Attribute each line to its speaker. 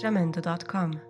Speaker 1: jamendo.com.